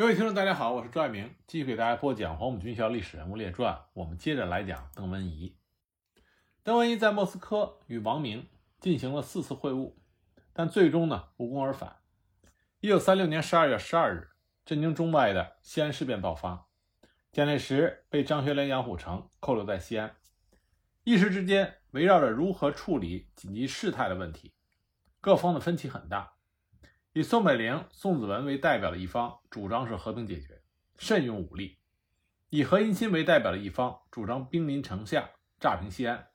各位听众，大家好，我是朱爱明，继续给大家播讲《黄埔军校历史人物列传》。我们接着来讲邓文仪。邓文仪在莫斯科与王明进行了四次会晤，但最终呢无功而返。一九三六年十二月十二日，震惊中外的西安事变爆发，蒋介石被张学良、杨虎城扣留在西安，一时之间围绕着如何处理紧急事态的问题，各方的分歧很大。以宋美龄、宋子文为代表的一方主张是和平解决，慎用武力；以何应钦为代表的一方主张兵临城下，炸平西安。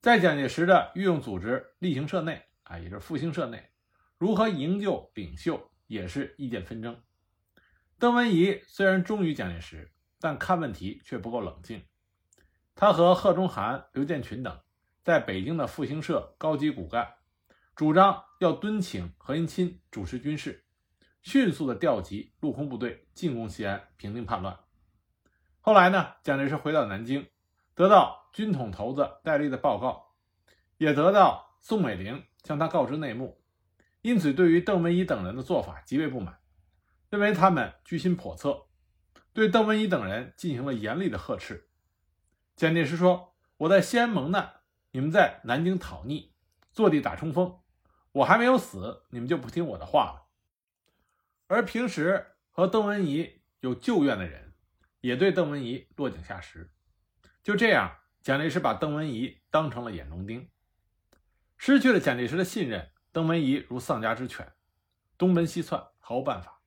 在蒋介石的御用组织力行社内，啊，也就是复兴社内，如何营救领袖也是意见纷争。邓文仪虽然忠于蒋介石，但看问题却不够冷静。他和贺中涵、刘建群等在北京的复兴社高级骨干。主张要敦请何应钦主持军事，迅速的调集陆空部队进攻西安，平定叛乱。后来呢，蒋介石回到南京，得到军统头子戴笠的报告，也得到宋美龄向他告知内幕，因此对于邓文仪等人的做法极为不满，认为他们居心叵测，对邓文仪等人进行了严厉的呵斥。蒋介石说：“我在西安蒙难，你们在南京讨逆，坐地打冲锋。”我还没有死，你们就不听我的话了。而平时和邓文仪有旧怨的人，也对邓文仪落井下石。就这样，蒋介石把邓文仪当成了眼中钉。失去了蒋介石的信任，邓文仪如丧家之犬，东奔西窜，毫无办法。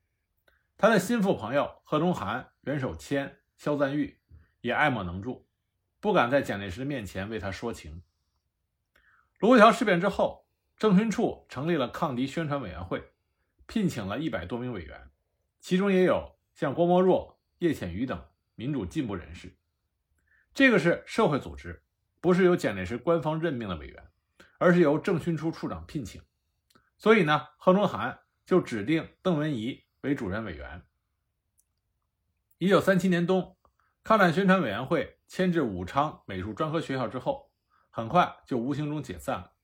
他的心腹朋友贺中涵、袁守谦、肖赞玉也爱莫能助，不敢在蒋介石的面前为他说情。卢沟桥事变之后。政训处成立了抗敌宣传委员会，聘请了一百多名委员，其中也有像郭沫若、叶浅予等民主进步人士。这个是社会组织，不是由蒋介石官方任命的委员，而是由政训处处长聘请。所以呢，贺中涵就指定邓文仪为主任委员。一九三七年冬，抗战宣传委员会迁至武昌美术专科学校之后，很快就无形中解散了。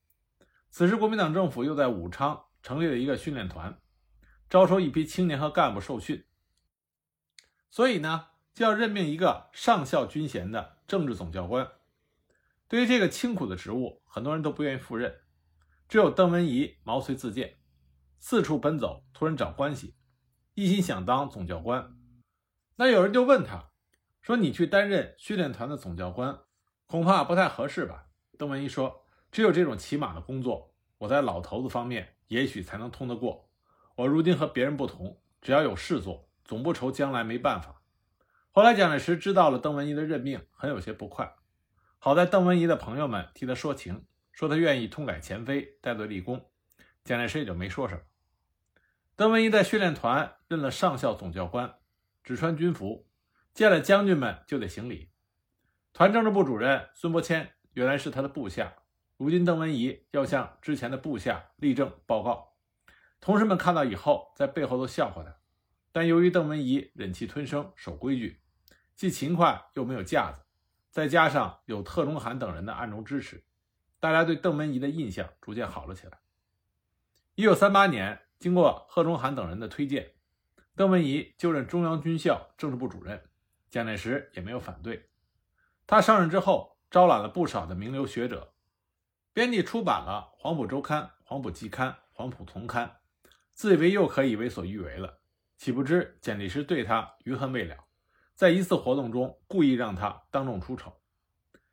此时，国民党政府又在武昌成立了一个训练团，招收一批青年和干部受训。所以呢，就要任命一个上校军衔的政治总教官。对于这个清苦的职务，很多人都不愿意赴任，只有邓文仪毛遂自荐，四处奔走，托人找关系，一心想当总教官。那有人就问他，说：“你去担任训练团的总教官，恐怕不太合适吧？”邓文仪说。只有这种起码的工作，我在老头子方面也许才能通得过。我如今和别人不同，只要有事做，总不愁将来没办法。后来蒋介石知道了邓文仪的任命，很有些不快。好在邓文仪的朋友们替他说情，说他愿意痛改前非，戴罪立功，蒋介石也就没说什么。邓文仪在训练团任了上校总教官，只穿军服，见了将军们就得行礼。团政治部主任孙伯谦原来是他的部下。如今，邓文仪要向之前的部下立正报告，同事们看到以后，在背后都笑话他。但由于邓文仪忍气吞声、守规矩，既勤快又没有架子，再加上有特中韩等人的暗中支持，大家对邓文仪的印象逐渐好了起来。一九三八年，经过贺中韩等人的推荐，邓文仪就任中央军校政治部主任，蒋介石也没有反对。他上任之后，招揽了不少的名流学者。编辑出版了《黄埔周刊》《黄埔季刊》《黄埔同刊》，自以为又可以为所欲为了。岂不知蒋介石对他余恨未了，在一次活动中故意让他当众出丑。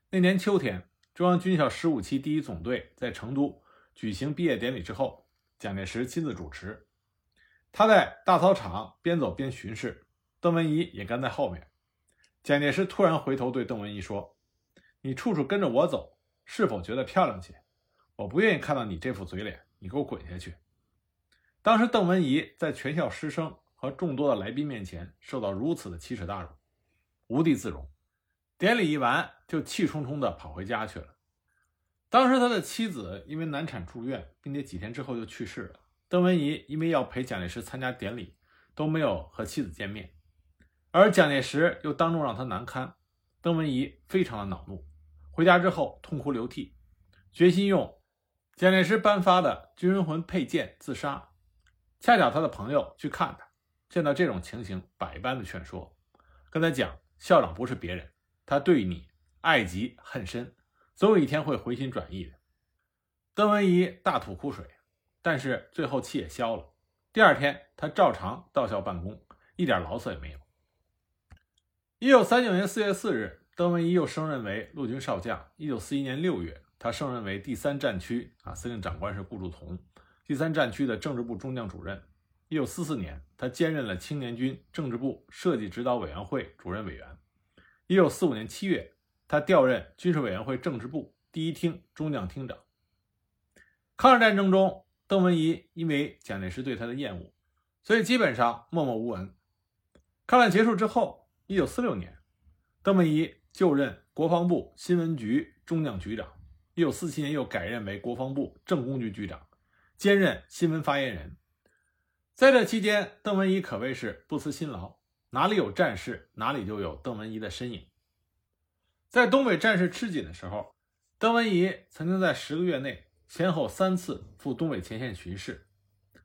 那年秋天，中央军校十五期第一总队在成都举行毕业典礼之后，蒋介石亲自主持。他在大操场边走边巡视，邓文仪也跟在后面。蒋介石突然回头对邓文仪说：“你处处跟着我走。”是否觉得漂亮些？我不愿意看到你这副嘴脸，你给我滚下去！当时邓文仪在全校师生和众多的来宾面前受到如此的奇耻大辱，无地自容。典礼一完，就气冲冲地跑回家去了。当时他的妻子因为难产住院，并且几天之后就去世了。邓文仪因为要陪蒋介石参加典礼，都没有和妻子见面，而蒋介石又当众让他难堪，邓文仪非常的恼怒。回家之后痛哭流涕，决心用蒋介石颁发的军人魂佩剑自杀。恰巧他的朋友去看他，见到这种情形，百般的劝说，跟他讲，校长不是别人，他对你爱极恨深，总有一天会回心转意的。邓文仪大吐苦水，但是最后气也消了。第二天，他照常到校办公，一点牢骚也没有。一九三九年四月四日，邓文仪又升任为陆军少将。一九四一年六月，他升任为第三战区啊司令长官是顾祝同，第三战区的政治部中将主任。一九四四年，他兼任了青年军政治部设计指导委员会主任委员。一九四五年七月，他调任军事委员会政治部第一厅中将厅长。抗日战争中，邓文仪因为蒋介石对他的厌恶，所以基本上默默无闻。抗战结束之后，一九四六年，邓文仪就任国防部新闻局中将局长。一九四七年又改任为国防部政工局局长，兼任新闻发言人。在这期间，邓文仪可谓是不辞辛劳，哪里有战事，哪里就有邓文仪的身影。在东北战事吃紧的时候，邓文仪曾经在十个月内。先后三次赴东北前线巡视，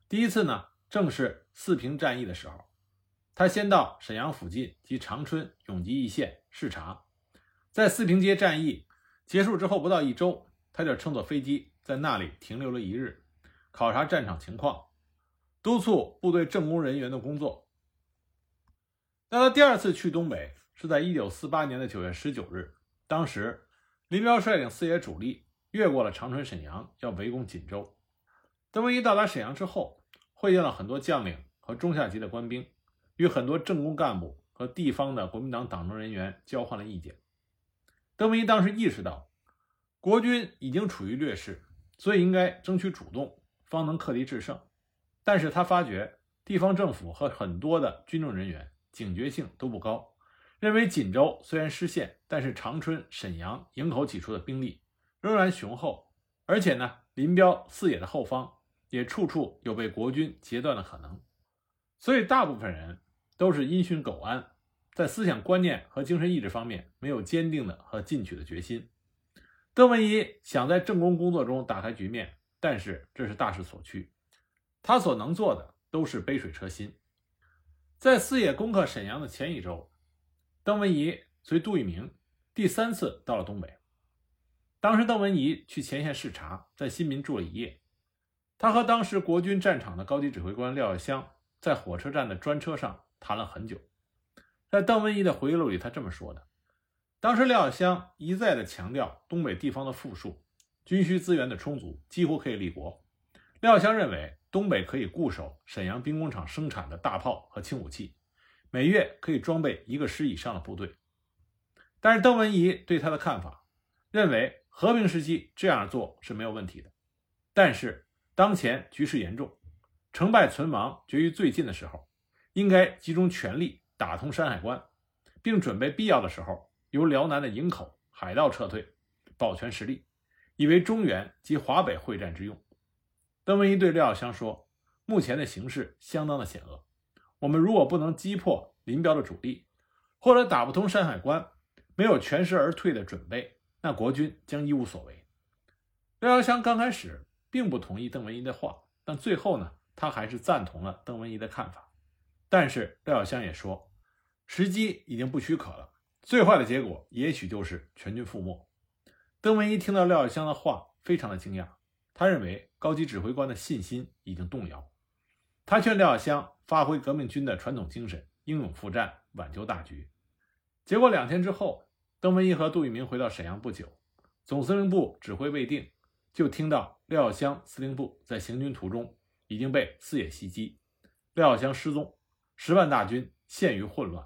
第一次呢，正是四平战役的时候，他先到沈阳附近及长春、永吉一线视察，在四平街战役结束之后不到一周，他就乘坐飞机在那里停留了一日，考察战场情况，督促部队政工人员的工作。那他第二次去东北是在一九四八年的九月十九日，当时林彪率领四野主力。越过了长春、沈阳，要围攻锦州。邓文仪到达沈阳之后，会见了很多将领和中下级的官兵，与很多政工干部和地方的国民党党政人员交换了意见。邓明仪当时意识到，国军已经处于劣势，所以应该争取主动，方能克敌制胜。但是他发觉地方政府和很多的军政人员警觉性都不高，认为锦州虽然失陷，但是长春、沈阳营口几处的兵力。仍然雄厚，而且呢，林彪四野的后方也处处有被国军截断的可能，所以大部分人都是因循苟安，在思想观念和精神意志方面没有坚定的和进取的决心。邓文仪想在政工工作中打开局面，但是这是大势所趋，他所能做的都是杯水车薪。在四野攻克沈阳的前一周，邓文仪随杜聿明第三次到了东北。当时邓文仪去前线视察，在新民住了一夜。他和当时国军战场的高级指挥官廖耀湘在火车站的专车上谈了很久。在邓文仪的回忆录里，他这么说的：当时廖耀湘一再的强调东北地方的富庶，军需资源的充足，几乎可以立国。廖耀湘认为东北可以固守沈阳兵工厂生产的大炮和轻武器，每月可以装备一个师以上的部队。但是邓文仪对他的看法，认为。和平时期这样做是没有问题的，但是当前局势严重，成败存亡决于最近的时候，应该集中全力打通山海关，并准备必要的时候由辽南的营口海盗撤退，保全实力，以为中原及华北会战之用。邓文仪对廖耀湘说：“目前的形势相当的险恶，我们如果不能击破林彪的主力，或者打不通山海关，没有全身而退的准备。”那国军将一无所为。廖耀湘刚开始并不同意邓文仪的话，但最后呢，他还是赞同了邓文仪的看法。但是廖耀湘也说，时机已经不许可了，最坏的结果也许就是全军覆没。邓文仪听到廖耀湘的话，非常的惊讶，他认为高级指挥官的信心已经动摇。他劝廖耀湘发挥革命军的传统精神，英勇赴战，挽救大局。结果两天之后。邓文仪和杜聿明回到沈阳不久，总司令部指挥未定，就听到廖耀湘司令部在行军途中已经被四野袭击，廖耀湘失踪，十万大军陷于混乱，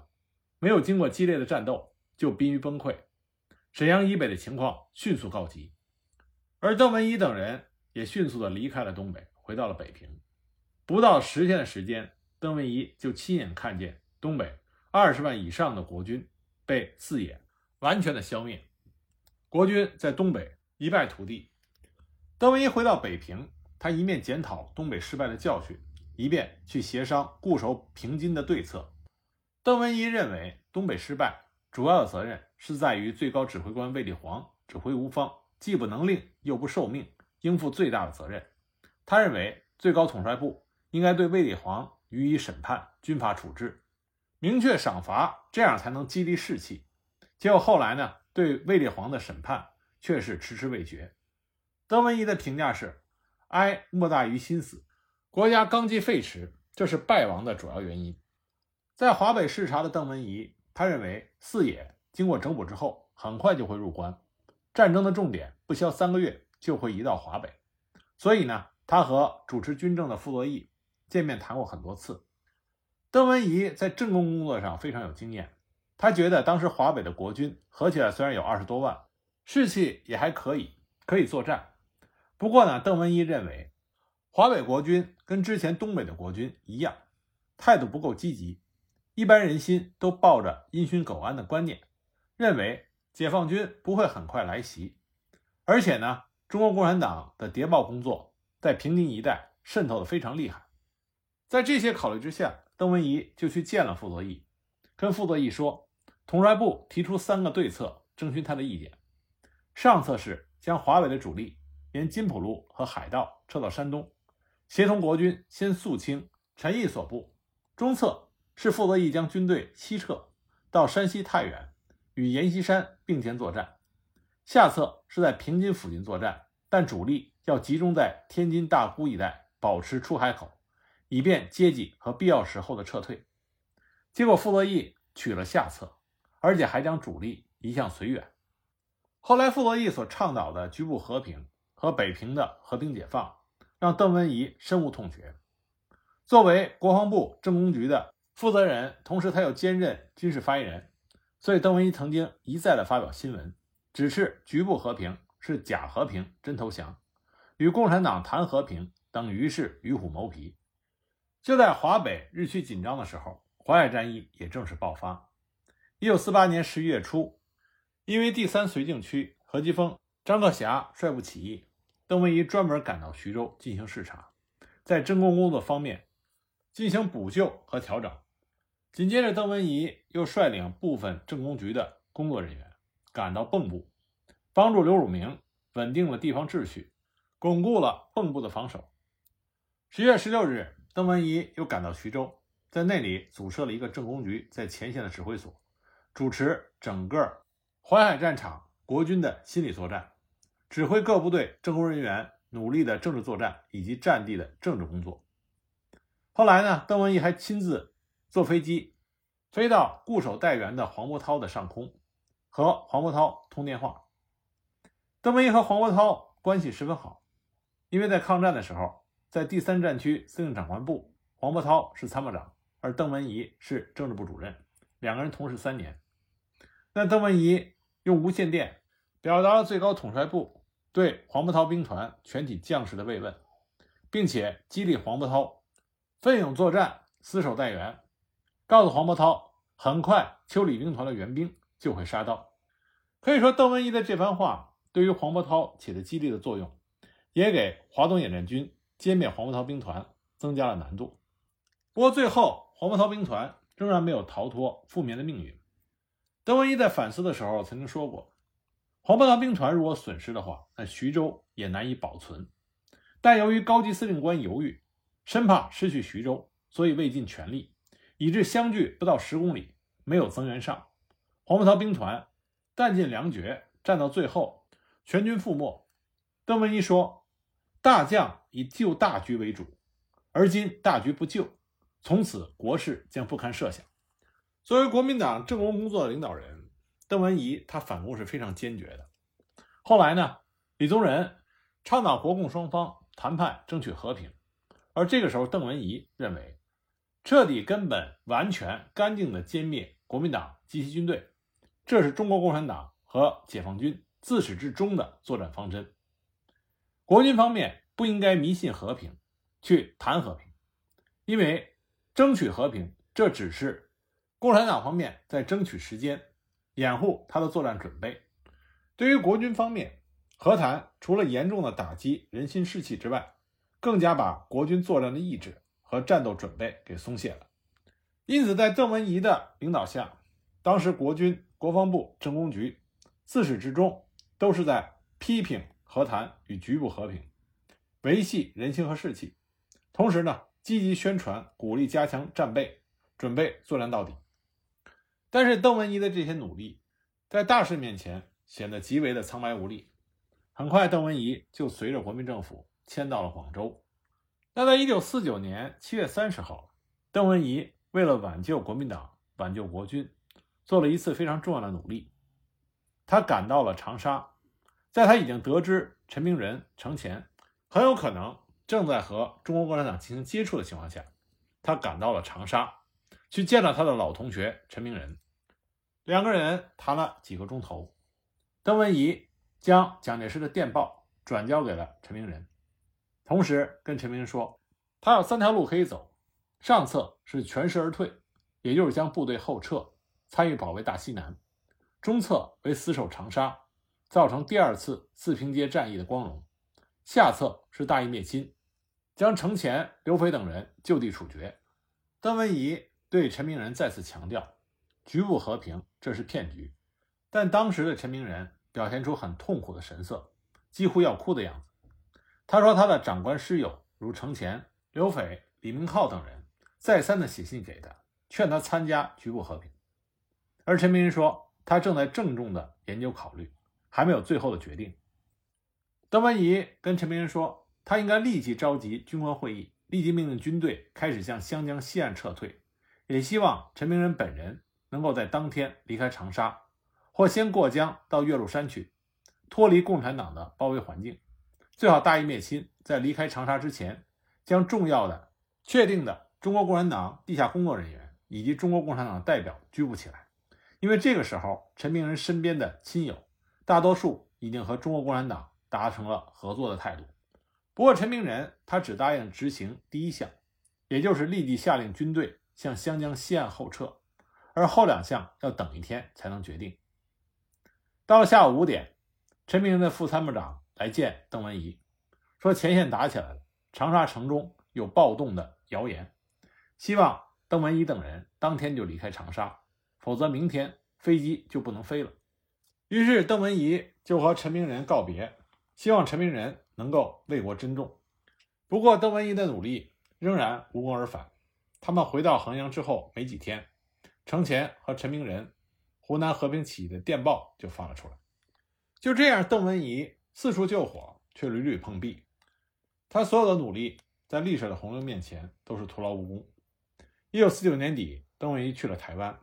没有经过激烈的战斗就濒于崩溃。沈阳以北的情况迅速告急，而邓文仪等人也迅速地离开了东北，回到了北平。不到十天的时间，邓文仪就亲眼看见东北二十万以上的国军被四野。完全的消灭，国军在东北一败涂地。邓文仪回到北平，他一面检讨东北失败的教训，一面去协商固守平津的对策。邓文仪认为，东北失败主要的责任是在于最高指挥官卫立煌指挥无方，既不能令又不受命，应负最大的责任。他认为，最高统帅部应该对卫立煌予以审判、军法处置，明确赏罚，这样才能激励士气。结果后来呢，对卫立煌的审判却是迟迟未决。邓文仪的评价是：哀莫大于心死，国家纲纪废弛，这是败亡的主要原因。在华北视察的邓文仪，他认为四野经过整补之后，很快就会入关，战争的重点不消三个月就会移到华北，所以呢，他和主持军政的傅作义见面谈过很多次。邓文仪在政工工作上非常有经验。他觉得当时华北的国军合起来虽然有二十多万，士气也还可以，可以作战。不过呢，邓文仪认为，华北国军跟之前东北的国军一样，态度不够积极，一般人心都抱着因循苟安的观念，认为解放军不会很快来袭。而且呢，中国共产党的谍报工作在平津一带渗透的非常厉害。在这些考虑之下，邓文仪就去见了傅作义，跟傅作义说。统帅部提出三个对策，征询他的意见。上策是将华北的主力沿金浦路和海道撤到山东，协同国军先肃清陈毅所部；中策是傅作义将军队西撤到山西太原，与阎锡山并肩作战；下策是在平津附近作战，但主力要集中在天津大沽一带，保持出海口，以便接济和必要时候的撤退。结果傅作义取了下策。而且还将主力移向绥远。后来，傅作义所倡导的局部和平和北平的和平解放，让邓文仪深恶痛绝。作为国防部政工局的负责人，同时他又兼任军事发言人，所以邓文仪曾经一再的发表新闻，指示局部和平是假和平、真投降，与共产党谈和平等于是与虎谋皮。就在华北日趋紧张的时候，淮海战役也正式爆发。一九四八年十一月初，因为第三绥靖区何基沣、张克侠率部起义，邓文仪专门赶到徐州进行视察，在征工工作方面进行补救和调整。紧接着，邓文仪又率领部分政工局的工作人员赶到蚌埠，帮助刘汝明稳定了地方秩序，巩固了蚌埠的防守。十月十六日，邓文仪又赶到徐州，在那里组设了一个政工局在前线的指挥所。主持整个淮海战场国军的心理作战，指挥各部队政工人员努力的政治作战以及战地的政治工作。后来呢，邓文仪还亲自坐飞机飞到固守待援的黄伯韬的上空，和黄伯韬通电话。邓文仪和黄伯韬关系十分好，因为在抗战的时候，在第三战区司令长官部，黄伯韬是参谋长，而邓文仪是政治部主任。两个人同时三年，那邓文仪用无线电表达了最高统帅部对黄伯韬兵团全体将士的慰问，并且激励黄伯韬奋勇作战、死守待援，告诉黄伯韬，很快邱李兵团的援兵就会杀到。可以说，邓文仪的这番话对于黄伯韬起了激励的作用，也给华东野战军歼灭黄伯韬兵团增加了难度。不过，最后黄伯韬兵团。仍然没有逃脱覆灭的命运。邓文仪在反思的时候曾经说过：“黄伯韬兵团如果损失的话，那徐州也难以保存。但由于高级司令官犹豫，生怕失去徐州，所以未尽全力，以致相距不到十公里，没有增援上。黄伯韬兵团弹尽粮绝，战到最后，全军覆没。”邓文仪说：“大将以救大局为主，而今大局不救。”从此，国事将不堪设想。作为国民党政工工作的领导人，邓文仪他反攻是非常坚决的。后来呢，李宗仁倡导国共双方谈判争取和平，而这个时候，邓文仪认为，彻底、根本、完全、干净的歼灭国民党及其军队，这是中国共产党和解放军自始至终的作战方针。国军方面不应该迷信和平，去谈和平，因为。争取和平，这只是共产党方面在争取时间，掩护他的作战准备。对于国军方面，和谈除了严重的打击人心士气之外，更加把国军作战的意志和战斗准备给松懈了。因此，在邓文仪的领导下，当时国军国防部政工局自始至终都是在批评和谈与局部和平，维系人心和士气，同时呢。积极宣传，鼓励加强战备，准备作战到底。但是邓文仪的这些努力，在大势面前显得极为的苍白无力。很快，邓文仪就随着国民政府迁到了广州。那在一九四九年七月三十号，邓文仪为了挽救国民党、挽救国军，做了一次非常重要的努力。他赶到了长沙，在他已经得知陈明仁、程潜很有可能正在和中国共产党进行接触的情况下，他赶到了长沙，去见了他的老同学陈明仁。两个人谈了几个钟头，邓文仪将蒋介石的电报转交给了陈明仁，同时跟陈明仁说，他有三条路可以走：上策是全师而退，也就是将部队后撤，参与保卫大西南。中策为死守长沙，造成第二次四平街战役的光荣；下策是大义灭亲，将程潜、刘斐等人就地处决。邓文仪对陈明仁再次强调，局部和平这是骗局。但当时的陈明仁表现出很痛苦的神色，几乎要哭的样子。他说，他的长官师友如程潜、刘斐、李明浩等人再三的写信给他，劝他参加局部和平，而陈明仁说。他正在郑重的研究考虑，还没有最后的决定。邓文仪跟陈明仁说，他应该立即召集军官会议，立即命令军队开始向湘江西岸撤退，也希望陈明仁本人能够在当天离开长沙，或先过江到岳麓山去，脱离共产党的包围环境，最好大义灭亲，在离开长沙之前，将重要的、确定的中国共产党地下工作人员以及中国共产党代表拘捕起来。因为这个时候，陈明仁身边的亲友大多数已经和中国共产党达成了合作的态度。不过，陈明仁他只答应执行第一项，也就是立即下令军队向湘江西岸后撤，而后两项要等一天才能决定。到了下午五点，陈明仁的副参谋长来见邓文仪，说前线打起来了，长沙城中有暴动的谣言，希望邓文仪等人当天就离开长沙。否则，明天飞机就不能飞了。于是，邓文仪就和陈明仁告别，希望陈明仁能够为国珍重。不过，邓文仪的努力仍然无功而返。他们回到衡阳之后没几天，程潜和陈明仁湖南和平起义的电报就发了出来。就这样，邓文仪四处救火，却屡屡碰壁。他所有的努力在历史的洪流面前都是徒劳无功。一九四九年底，邓文仪去了台湾。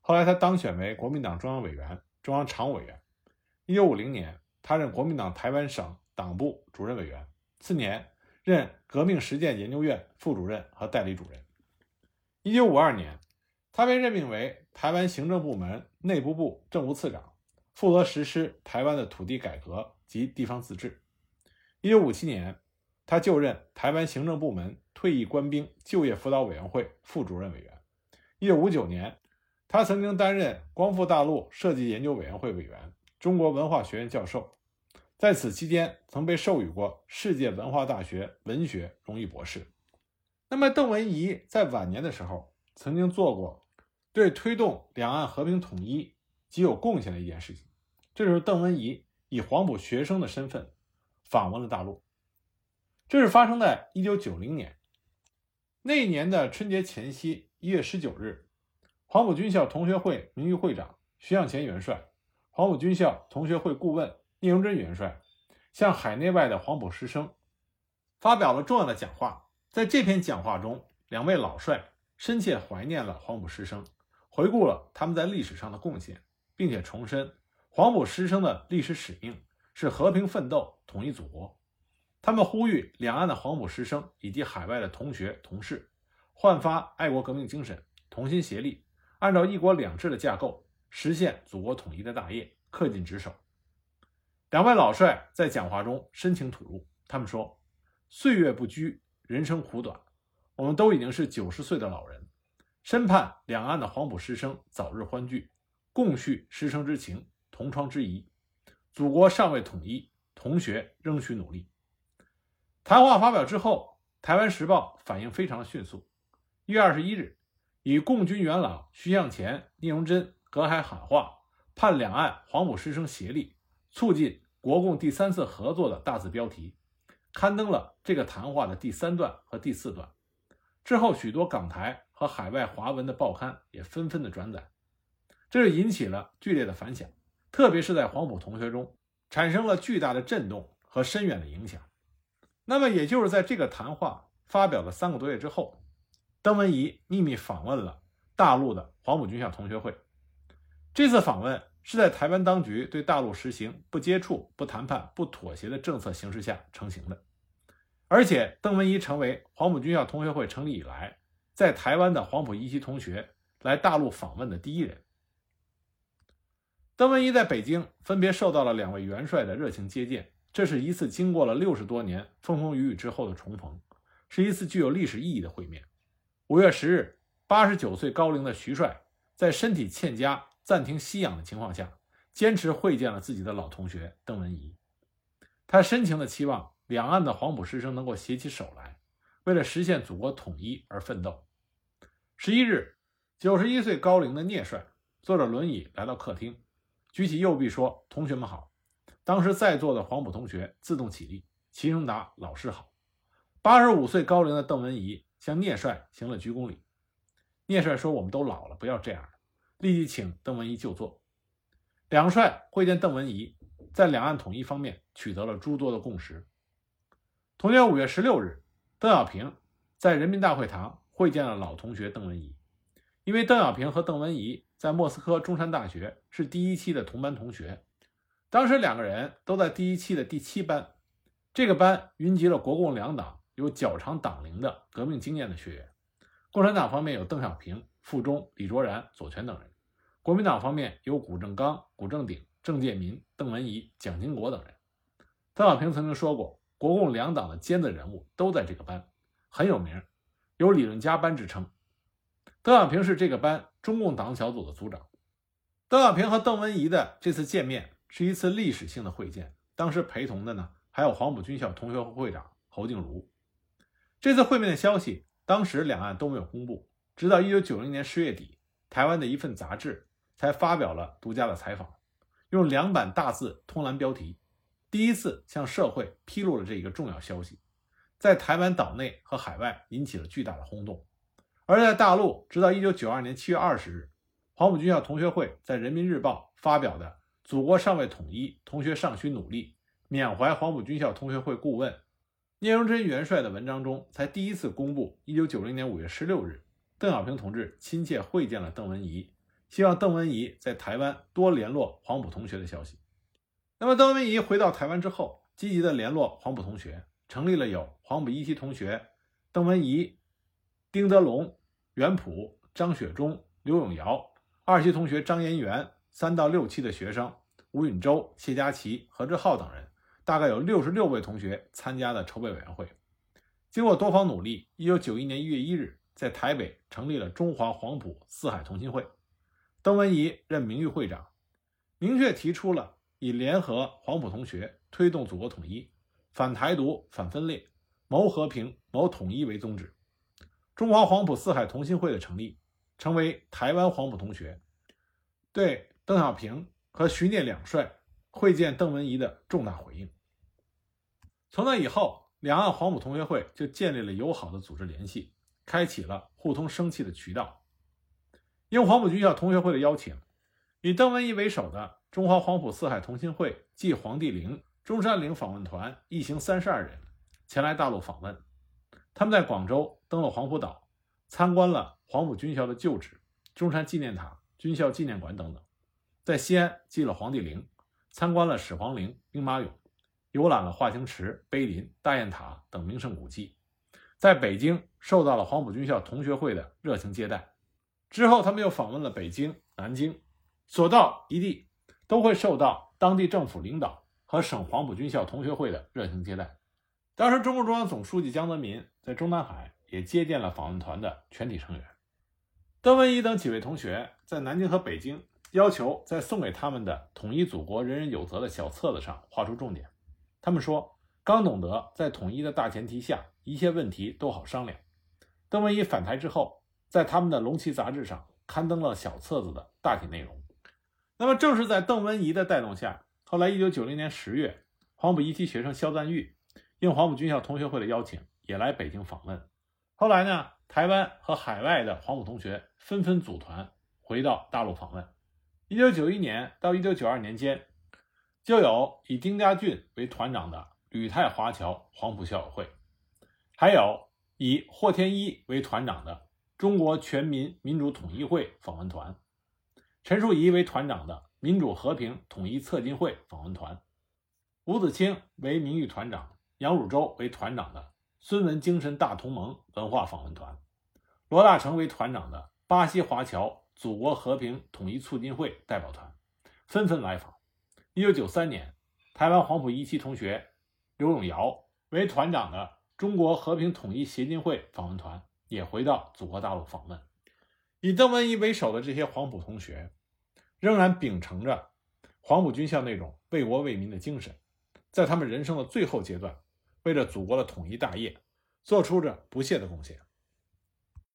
后来，他当选为国民党中央委员、中央常务委员。一九五零年，他任国民党台湾省党部主任委员。次年，任革命实践研究院副主任和代理主任。一九五二年，他被任命为台湾行政部门内部部政务次长，负责实施台湾的土地改革及地方自治。一九五七年，他就任台湾行政部门退役官兵就业辅导委员会副主任委员。一九五九年。他曾经担任光复大陆设计研究委员会委员、中国文化学院教授，在此期间曾被授予过世界文化大学文学荣誉博士。那么，邓文仪在晚年的时候曾经做过对推动两岸和平统一极有贡献的一件事情，这就是邓文仪以黄埔学生的身份访问了大陆。这是发生在一九九零年那一年的春节前夕，一月十九日。黄埔军校同学会名誉会长徐向前元帅，黄埔军校同学会顾问聂荣臻元帅，向海内外的黄埔师生发表了重要的讲话。在这篇讲话中，两位老帅深切怀念了黄埔师生，回顾了他们在历史上的贡献，并且重申黄埔师生的历史使命是和平奋斗、统一祖国。他们呼吁两岸的黄埔师生以及海外的同学同事焕发爱国革命精神，同心协力。按照一国两制的架构实现祖国统一的大业，恪尽职守。两位老帅在讲话中深情吐露，他们说：“岁月不居，人生苦短，我们都已经是九十岁的老人，深盼两岸的黄埔师生早日欢聚，共叙师生之情，同窗之谊。祖国尚未统一，同学仍需努力。”谈话发表之后，《台湾时报》反应非常迅速。一月二十一日。以“共军元老徐向前、聂荣臻隔海喊话，盼两岸黄埔师生协力，促进国共第三次合作”的大字标题，刊登了这个谈话的第三段和第四段。之后，许多港台和海外华文的报刊也纷纷的转载，这就引起了剧烈的反响，特别是在黄埔同学中产生了巨大的震动和深远的影响。那么，也就是在这个谈话发表了三个多月之后，邓文仪秘密访问了大陆的黄埔军校同学会。这次访问是在台湾当局对大陆实行不接触、不谈判、不妥协的政策形势下成型的。而且，邓文仪成为黄埔军校同学会成立以来，在台湾的黄埔一期同学来大陆访问的第一人。邓文仪在北京分别受到了两位元帅的热情接见，这是一次经过了六十多年风风雨雨之后的重逢，是一次具有历史意义的会面。五月十日，八十九岁高龄的徐帅在身体欠佳、暂停吸氧的情况下，坚持会见了自己的老同学邓文仪。他深情的期望。两岸的黄埔师生能够携起手来，为了实现祖国统一而奋斗。十一日，九十一岁高龄的聂帅坐着轮椅来到客厅，举起右臂说：“同学们好。”当时在座的黄埔同学自动起立，齐声答：“老师好。”八十五岁高龄的邓文仪向聂帅行了鞠躬礼。聂帅说：“我们都老了，不要这样。”立即请邓文仪就坐。两帅会见邓文仪，在两岸统一方面取得了诸多的共识。同年五月十六日，邓小平在人民大会堂会见了老同学邓文仪。因为邓小平和邓文仪在莫斯科中山大学是第一期的同班同学，当时两个人都在第一期的第七班。这个班云集了国共两党有较长党龄的革命经验的学员。共产党方面有邓小平、傅钟、李卓然、左权等人；国民党方面有谷正刚、谷正鼎、郑介民、邓文仪、蒋经国等人。邓小平曾经说过。国共两党的尖子人物都在这个班，很有名，有“理论家班”之称。邓小平是这个班中共党小组的组长。邓小平和邓文仪的这次见面是一次历史性的会见，当时陪同的呢还有黄埔军校同学会会长侯静茹。这次会面的消息，当时两岸都没有公布，直到1990年10月底，台湾的一份杂志才发表了独家的采访，用两版大字通栏标题。第一次向社会披露了这一个重要消息，在台湾岛内和海外引起了巨大的轰动。而在大陆，直到1992年7月20日，黄埔军校同学会在《人民日报》发表的《祖国尚未统一，同学尚需努力》缅怀黄埔军校同学会顾问聂荣臻元帅的文章中，才第一次公布1990年5月16日，邓小平同志亲切会见了邓文仪，希望邓文仪在台湾多联络黄埔同学的消息。那么，邓文仪回到台湾之后，积极的联络黄埔同学，成立了有黄埔一期同学邓文仪、丁德龙、袁普、张雪忠、刘永尧；二期同学张延元；三到六期的学生吴允洲、谢家琪、何志浩等人，大概有六十六位同学参加的筹备委员会。经过多方努力，一九九一年一月一日，在台北成立了中华黄埔四海同心会，邓文仪任名誉会长，明确提出了。以联合黄埔同学推动祖国统一、反台独、反分裂、谋和平、谋统一为宗旨。中华黄埔四海同心会的成立，成为台湾黄埔同学对邓小平和徐聂两帅会见邓文仪的重大回应。从那以后，两岸黄埔同学会就建立了友好的组织联系，开启了互通生气的渠道。应黄埔军校同学会的邀请，以邓文仪为首的。中华黄埔四海同心会暨黄帝陵、中山陵访问团一行三十二人前来大陆访问。他们在广州登陆黄埔岛，参观了黄埔军校的旧址、中山纪念塔、军校纪念馆等等；在西安祭了黄帝陵，参观了始皇陵、兵马俑，游览了华清池、碑林、大雁塔等名胜古迹；在北京受到了黄埔军校同学会的热情接待。之后，他们又访问了北京、南京，所到一地。都会受到当地政府领导和省黄埔军校同学会的热情接待。当时，中共中央总书记江泽民在中南海也接见了访问团的全体成员。邓文仪等几位同学在南京和北京，要求在送给他们的《统一祖国，人人有责》的小册子上画出重点。他们说，刚懂得在统一的大前提下，一切问题都好商量。邓文仪返台之后，在他们的《龙旗》杂志上刊登了小册子的大体内容。那么，正是在邓文仪的带动下，后来一九九零年十月，黄埔一期学生肖赞玉应黄埔军校同学会的邀请，也来北京访问。后来呢，台湾和海外的黄埔同学纷纷组团回到大陆访问。一九九一年到一九九二年间，就有以丁家俊为团长的旅泰华侨黄埔校友会，还有以霍天一为团长的中国全民民主统一会访问团，陈树仪为团长的民主和平统一策进会访问团，吴子清为名誉团长，杨汝舟为团长的孙文精神大同盟文化访问团，罗大成为团长的巴西华侨。祖国和平统一促进会代表团纷纷来访。一九九三年，台湾黄埔一期同学刘永尧为团长的中国和平统一协进会访问团也回到祖国大陆访问。以邓文仪为首的这些黄埔同学，仍然秉承着黄埔军校那种为国为民的精神，在他们人生的最后阶段，为了祖国的统一大业，做出着不懈的贡献。